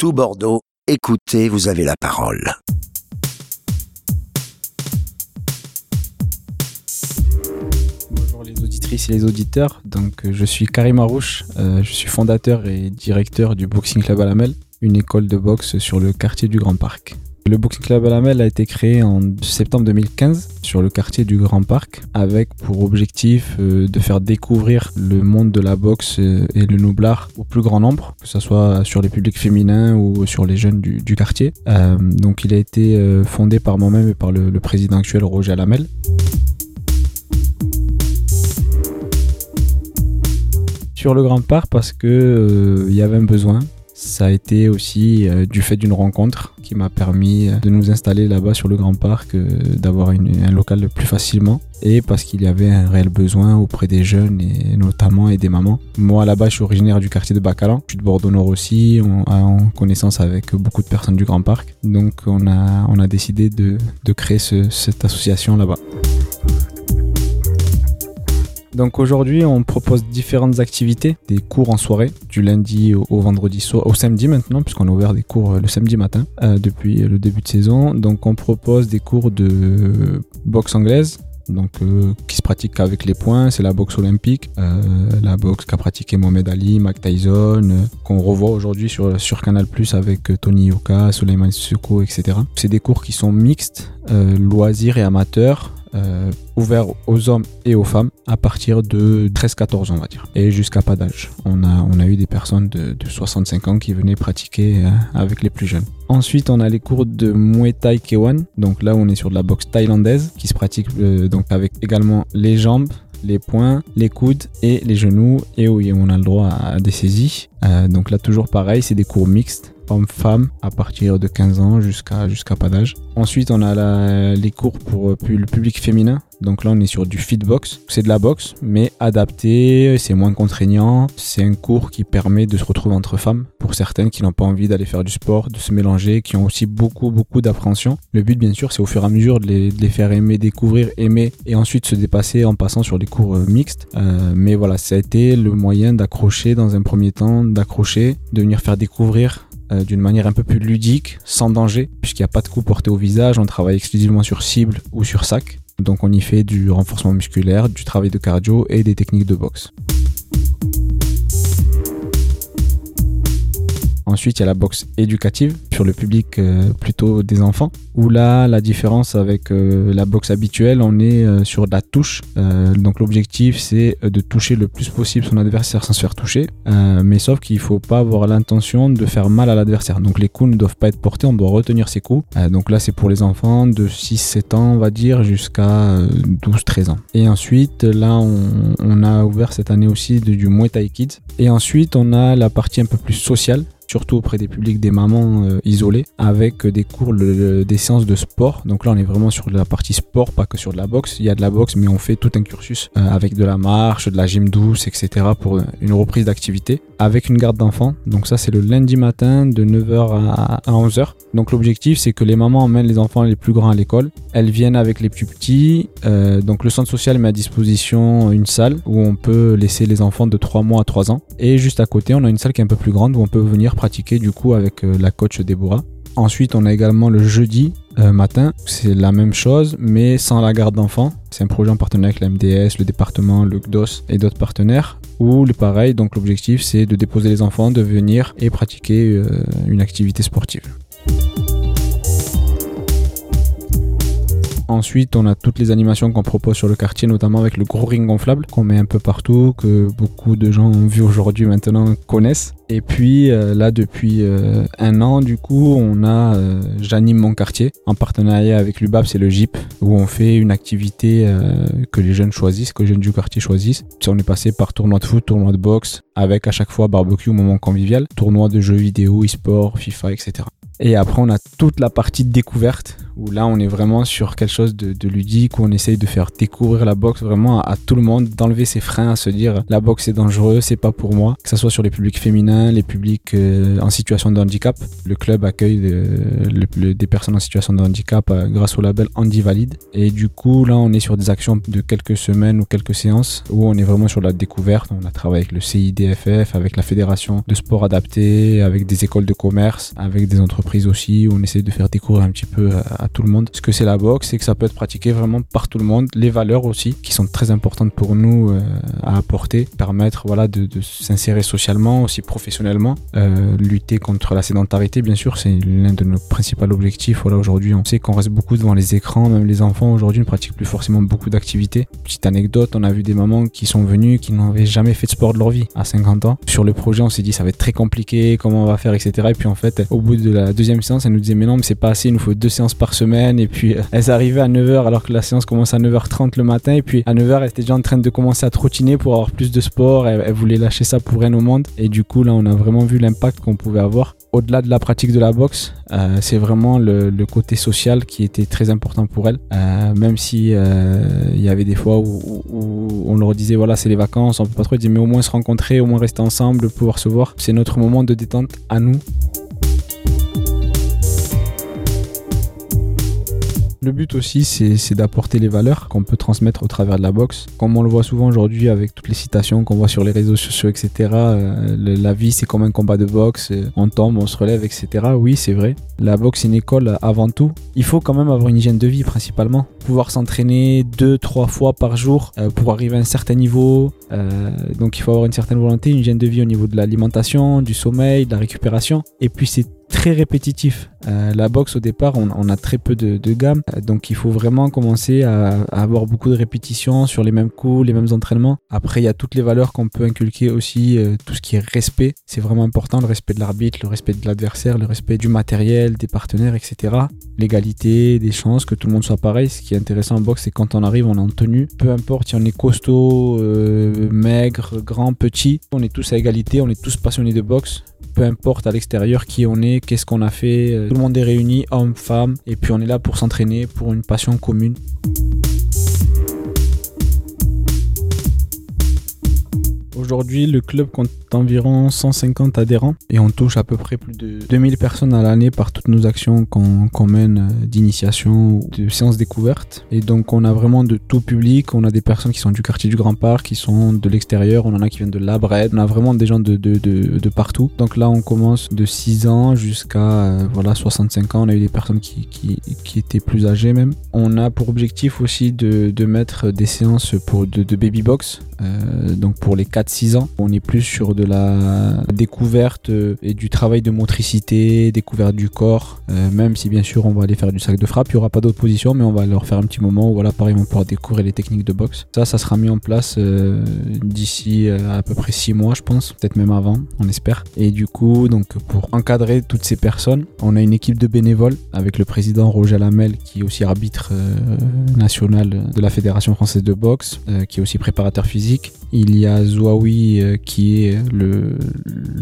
tout Bordeaux, écoutez, vous avez la parole. Bonjour les auditrices et les auditeurs. Donc, euh, je suis Karim Arouche. Euh, je suis fondateur et directeur du Boxing Club Alamel, une école de boxe sur le quartier du Grand Parc. Le Boxing Club Alamel a été créé en septembre 2015 sur le quartier du Grand Parc avec pour objectif euh, de faire découvrir le monde de la boxe euh, et le noublard au plus grand nombre, que ce soit sur les publics féminins ou sur les jeunes du, quartier. Euh, donc il a été fondé par moi-même et par le, président actuel Roger Alamel. Sur le Grand Parc parce que euh, il y avait un besoin. Ça a été aussi euh, du fait d'une rencontre qui m'a permis euh, de nous installer là-bas sur le Grand Parc, euh, d'avoir un local plus facilement et parce qu'il y avait un réel besoin auprès des jeunes et notamment et des mamans. Moi là-bas je suis originaire du quartier de Bacalan, je suis de Bordeaux Nord aussi, on a en connaissance avec beaucoup de personnes du Grand Parc. Donc on a, décidé de, créer ce- cette association là-bas. Donc aujourd'hui, on propose différentes activités, des cours en soirée, du lundi au, vendredi au samedi maintenant, puisqu'on a ouvert des cours euh, le samedi matin euh, depuis le début de saison. Donc on propose des cours de boxe anglaise. Donc, euh, qui se pratique avec les poings, c'est la boxe olympique, la boxe qu'a pratiqué Mohamed Ali, Mike Tyson, qu'on revoit aujourd'hui sur, sur Canal Plus avec Tony Yoka, Suleiman Sissoko, etc. C'est des cours qui sont mixtes, loisirs et amateurs, euh, ouverts aux hommes et aux femmes à partir de 13-14 on va dire. Et jusqu'à pas d'âge. On a, on a eu des personnes de, de 65 ans qui venaient pratiquer euh, avec les plus jeunes. Ensuite on a les cours de Muay Thai K1 donc là on est sur de la boxe thaïlandaise qui se pratique euh, donc avec également les jambes les poings, les coudes et les genoux. Et oui on a le droit à, à des saisies. Euh, donc là toujours pareil c'est des cours mixtes hommes-femmes à partir de 15 ans jusqu'à jusqu'à pas d'âge. Ensuite, on a les cours pour euh, le public féminin. Donc là, on est sur du fitbox. C'est de la boxe, mais adapté, c'est moins contraignant. C'est un cours qui permet de se retrouver entre femmes pour certaines qui n'ont pas envie d'aller faire du sport, de se mélanger, qui ont aussi beaucoup, beaucoup d'appréhension. Le but, bien sûr, c'est au fur et à mesure de les, de les faire aimer, découvrir, aimer et ensuite se dépasser en passant sur des cours euh, mixtes. Euh, mais voilà, ça a été le moyen d'accrocher dans un premier temps, d'accrocher, de venir faire découvrir euh, d'une manière un peu plus ludique, sans danger, puisqu'il n'y a pas de coup porté au visage, on travaille exclusivement sur cible ou sur sac. Donc on y fait du renforcement musculaire, du travail de cardio et des techniques de boxe. Ensuite, il y a la boxe éducative sur le public euh, plutôt des enfants, où là, la différence avec euh, la boxe habituelle, on est euh, sur de la touche. Donc l'objectif, c'est de toucher le plus possible son adversaire sans se faire toucher. Mais sauf qu'il faut pas avoir l'intention de faire mal à l'adversaire. Donc les coups ne doivent pas être portés, on doit retenir ses coups. Donc là, c'est pour les enfants de 6-7 ans, on va dire, jusqu'à euh, 12-13 ans. Et ensuite, là, on, a ouvert cette année aussi du Muay Thai Kids. Et ensuite, on a la partie un peu plus sociale surtout auprès des publics des mamans euh, isolées, avec des cours, des séances de sport. Donc là, on est vraiment sur la partie sport, pas que sur de la boxe. Il y a de la boxe, mais on fait tout un cursus euh, avec de la marche, de la gym douce, etc. pour une reprise d'activité, avec une garde d'enfants. Donc ça, c'est le lundi matin de 9h à, à 11h. Donc l'objectif, c'est que les mamans emmènent les enfants les plus grands à l'école. Elles viennent avec les plus petits. Euh, donc le centre social met à disposition une salle où on peut laisser les enfants de 3 mois à 3 ans. Et juste à côté, on a une salle qui est un peu plus grande où on peut venir pratiquer du coup avec euh, la coach Déborah. Ensuite, on a également le jeudi euh, matin. C'est la même chose, mais sans la garde d'enfants. C'est un projet en partenariat avec la MDS, le département, le CDOS et d'autres partenaires. Où le pareil, donc l'objectif c'est de déposer les enfants, de venir et pratiquer euh, une activité sportive. Ensuite, on a toutes les animations qu'on propose sur le quartier, notamment avec le gros ring gonflable qu'on met un peu partout, que beaucoup de gens ont vu aujourd'hui maintenant connaissent. Et puis euh, là, depuis euh, un an, du coup, on a euh, J'anime mon quartier en partenariat avec l'UBAP, c'est le GIP, où on fait une activité que les jeunes choisissent, que les jeunes du quartier choisissent. Si on est passé par tournoi de foot, tournoi de boxe, avec à chaque fois barbecue, moment convivial, tournoi de jeux vidéo, e-sport, FIFA, etc. Et après, on a toute la partie découverte où là on est vraiment sur quelque chose de, ludique, où on essaye de faire découvrir la boxe vraiment à, tout le monde, d'enlever ses freins, à se dire la boxe c'est dangereux, c'est pas pour moi, que ce soit sur les publics féminins, les publics euh, en situation de handicap. Le club accueille euh, des personnes en situation de handicap euh, grâce au label Handy Valide. Et du coup là on est sur des actions de quelques semaines ou quelques séances où on est vraiment sur la découverte. On a travaillé avec le CIDFF, avec la Fédération de sport adapté, avec des écoles de commerce, avec des entreprises aussi, où on essaie de faire découvrir un petit peu à, tout le monde ce que c'est la boxe c'est que ça peut être pratiqué vraiment par tout le monde. Les valeurs aussi, qui sont très importantes pour nous euh, à apporter, permettre voilà, de, s'insérer socialement, aussi professionnellement, euh, lutter contre la sédentarité, bien sûr, c'est l'un de nos principaux objectifs. Voilà, aujourd'hui, on sait qu'on reste beaucoup devant les écrans, même les enfants aujourd'hui ne pratiquent plus forcément beaucoup d'activités. Petite anecdote, on a vu des mamans qui sont venues, qui n'avaient jamais fait de sport de leur vie à 50 ans. Sur le projet, on s'est dit ça va être très compliqué, comment on va faire, etc. Et puis en fait, au bout de la deuxième séance, elle nous disait mais non, mais c'est pas assez, il nous faut deux séances par semaine. Et puis euh, elles arrivaient à 9h alors que la séance commence à 9h30 le matin. Et puis à 9h, elle était déjà en train de commencer à trottiner pour avoir plus de sport. Elle, voulait lâcher ça pour rien au monde. Et du coup, là, on a vraiment vu l'impact qu'on pouvait avoir. Au-delà de la pratique de la boxe, euh, c'est vraiment le, côté social qui était très important pour elle. Euh, même si il y avait des fois où, on leur disait voilà c'est les vacances, on peut pas trop dire mais au moins se rencontrer, au moins rester ensemble, pouvoir se voir. C'est notre moment de détente à nous. Le but aussi, c'est d'apporter les valeurs qu'on peut transmettre au travers de la boxe. Comme on le voit souvent aujourd'hui avec toutes les citations qu'on voit sur les réseaux sociaux, etc. Euh, la vie, c'est comme un combat de boxe. Euh, on tombe, on se relève, etc. Oui, c'est vrai. La boxe, c'est une école avant tout. Il faut quand même avoir une hygiène de vie principalement. Pouvoir s'entraîner deux, trois fois par jour euh, pour arriver à un certain niveau. donc il faut avoir une certaine volonté, une hygiène de vie au niveau de l'alimentation, du sommeil, de la récupération. Et puis c'est très répétitif. Euh, la boxe au départ, on, a très peu de, gamme, euh, donc il faut vraiment commencer à, avoir beaucoup de répétitions sur les mêmes coups, les mêmes entraînements. Après, il y a toutes les valeurs qu'on peut inculquer aussi, euh, tout ce qui est respect, c'est vraiment important, le respect de l'arbitre, le respect de l'adversaire, le respect du matériel, des partenaires, etc. L'égalité, des chances, que tout le monde soit pareil. Ce qui est intéressant en boxe, c'est quand on arrive, on est en tenue, peu importe si on est costaud, maigre, grand, petit, on est tous à égalité, on est tous passionnés de boxe peu importe à l'extérieur qui on est, qu'est-ce qu'on a fait, euh, tout le monde est réuni, hommes, femmes, et puis on est là pour s'entraîner, pour une passion commune. Aujourd'hui, le club compte environ 150 adhérents et on touche à peu près plus de 2000 personnes à l'année par toutes nos actions qu'on mène euh, d'initiation ou de séances découvertes. Et donc, on a vraiment de tout public. On a des personnes qui sont du quartier du Grand Parc, qui sont de l'extérieur. On en a qui viennent de la Brette. On a vraiment des gens de, de, de, partout. Donc là, on commence de 6 ans jusqu'à euh, voilà 65 ans. On a eu des personnes qui, qui, qui, étaient plus âgées même. On a pour objectif aussi de, de mettre des séances pour de, baby box. Euh, donc pour les 4-6 ans, on est plus sur de la découverte et du travail de motricité, découverte du corps. Euh, même si bien sûr on va aller faire du sac de frappe, il n'y aura pas d'autres positions, mais on va leur faire un petit moment où voilà, pareil, on pourra découvrir les techniques de boxe. Ça, ça sera mis en place euh, d'ici à peu près 6 mois, je pense, peut-être même avant, on espère. Et du coup, donc pour encadrer toutes ces personnes, on a une équipe de bénévoles avec le président Roger Lamel qui est aussi arbitre national de la Fédération française de boxe, qui est aussi préparateur physique. Il y a Zouaoui euh, qui est le,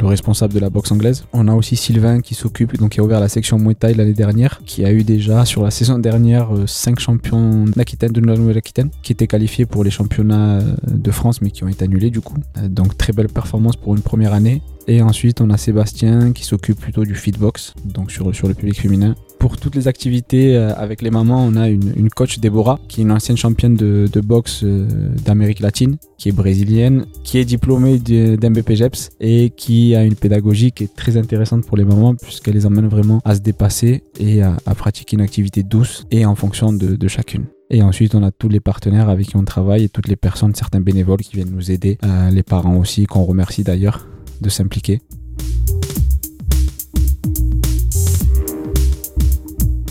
responsable de la boxe anglaise. On a aussi Sylvain qui s'occupe, donc qui a ouvert la section Muay Thai l'année dernière, qui a eu déjà sur la saison dernière 5 euh, champions d'Aquitaine, de Nouvelle-Aquitaine, qui étaient qualifiés pour les championnats euh, de France mais qui ont été annulés du coup. Donc très belle performance pour une première année. Et ensuite, on a Sébastien qui s'occupe plutôt du fitbox, donc sur, sur le public féminin. Pour toutes les activités euh, avec les mamans, on a une, coach Deborah, qui est une ancienne championne de, boxe euh, d'Amérique latine, qui est brésilienne, qui est diplômée d'MBPGEPS et qui a une pédagogie qui est très intéressante pour les mamans, puisqu'elle les emmène vraiment à se dépasser et à, pratiquer une activité douce et en fonction de, chacune. Et ensuite, on a tous les partenaires avec qui on travaille et toutes les personnes, certains bénévoles qui viennent nous aider, euh, les parents aussi, qu'on remercie d'ailleurs de s'impliquer.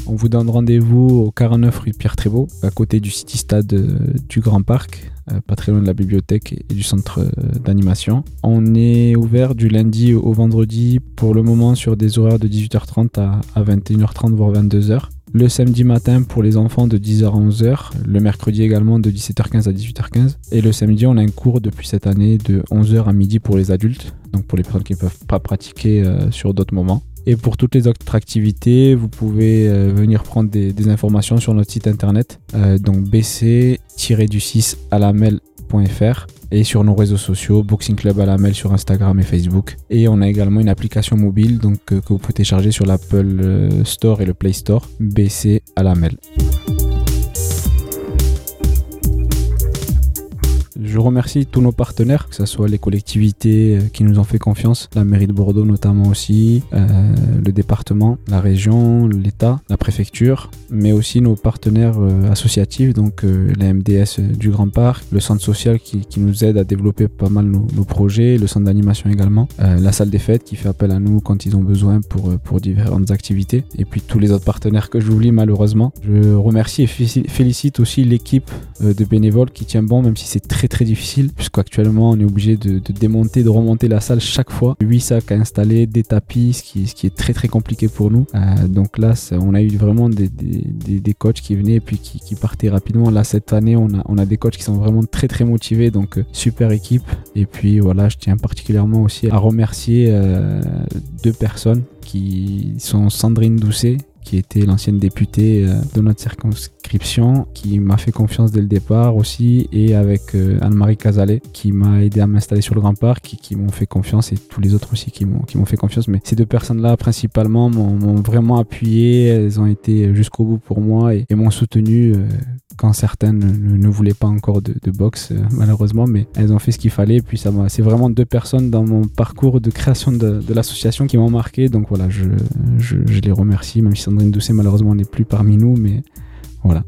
On vous donne rendez-vous au 49 rue Pierre Trébeau, à côté du City Stade euh, du Grand Parc, euh, pas très loin de la bibliothèque et du centre euh, d'animation. On est ouvert du lundi au vendredi pour le moment sur des horaires de 18h30 à 21h30 voire 22h. Le samedi matin pour les enfants de 10h à 11h, le mercredi également de 17h15 à 18h15 et le samedi on a un cours depuis cette année de 11h à midi pour les adultes, donc pour les personnes qui ne peuvent pas pratiquer sur d'autres moments. Et pour toutes les autres activités, vous pouvez euh, venir prendre des, informations sur notre site internet, euh, donc bc-du6 alamel.fr et sur nos réseaux sociaux, Boxing Club à la mail sur Instagram et Facebook. Et on a également une application mobile donc, euh, que vous pouvez télécharger sur l'Apple Store et le Play Store, BC. Je remercie tous nos partenaires, que ce soit les collectivités euh, qui nous ont fait confiance, la mairie de Bordeaux notamment aussi, euh, le département, la région, l'État, la préfecture, mais aussi nos partenaires euh, associatifs, donc euh, la MDS du Grand Parc, le centre social qui, nous aide à développer pas mal nos, projets, le centre d'animation également, la salle des fêtes qui fait appel à nous quand ils ont besoin pour, pour différentes activités, et puis tous les autres partenaires que j'oublie malheureusement. Je remercie et félicite aussi l'équipe de bénévoles qui tient bon, même si c'est très très difficile, puisqu'actuellement on est obligé de, démonter, de remonter la salle chaque fois. 8 sacs à installer, des tapis, ce qui, est très très compliqué pour nous. Euh, donc là, on a eu vraiment des, coachs qui venaient et puis qui, partaient rapidement. Là, cette année, on a, on a des coachs qui sont vraiment très très motivés, donc euh, super équipe. Et puis voilà, je tiens particulièrement aussi à remercier euh, deux personnes qui sont Sandrine Doucet qui était l'ancienne députée euh, de notre circonscription, qui m'a fait confiance dès le départ aussi, et avec euh, Anne-Marie Casalet, qui m'a aidé à m'installer sur le Grand Parc, qui, m'ont fait confiance, et tous les autres aussi qui m'ont fait confiance. Mais ces deux personnes-là, principalement, m'ont vraiment appuyé, elles ont été jusqu'au bout pour moi et, et m'ont soutenu euh, quand certaines ne, voulaient pas encore de, boxe, euh, malheureusement, mais elles ont fait ce qu'il fallait. Puis c'est vraiment deux personnes dans mon parcours de création de, l'association qui m'ont marqué. Donc voilà, je, les remercie, même si Sandrine Doucet malheureusement n'est plus parmi nous, mais voilà.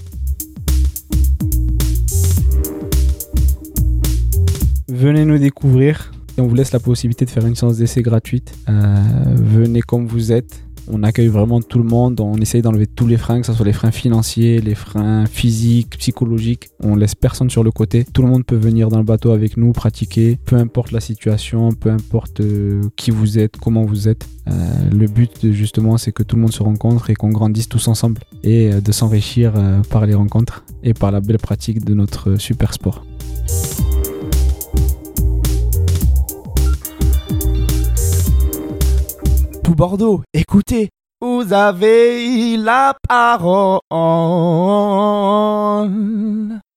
Venez nous découvrir. On vous laisse la possibilité de faire une séance d'essai gratuite. Euh, venez comme vous êtes on accueille vraiment tout le monde, on essaye d'enlever tous les freins, que ce soit les freins financiers, les freins physiques, psychologiques. On laisse personne sur le côté. Tout le monde peut venir dans le bateau avec nous, pratiquer, peu importe la situation, peu importe euh, qui vous êtes, comment vous êtes. Euh, le but justement, c'est que tout le monde se rencontre et qu'on grandisse tous ensemble et euh, de s'enrichir par les rencontres et par la belle pratique de notre super sport. Bordeaux. Écoutez, vous avez la parole.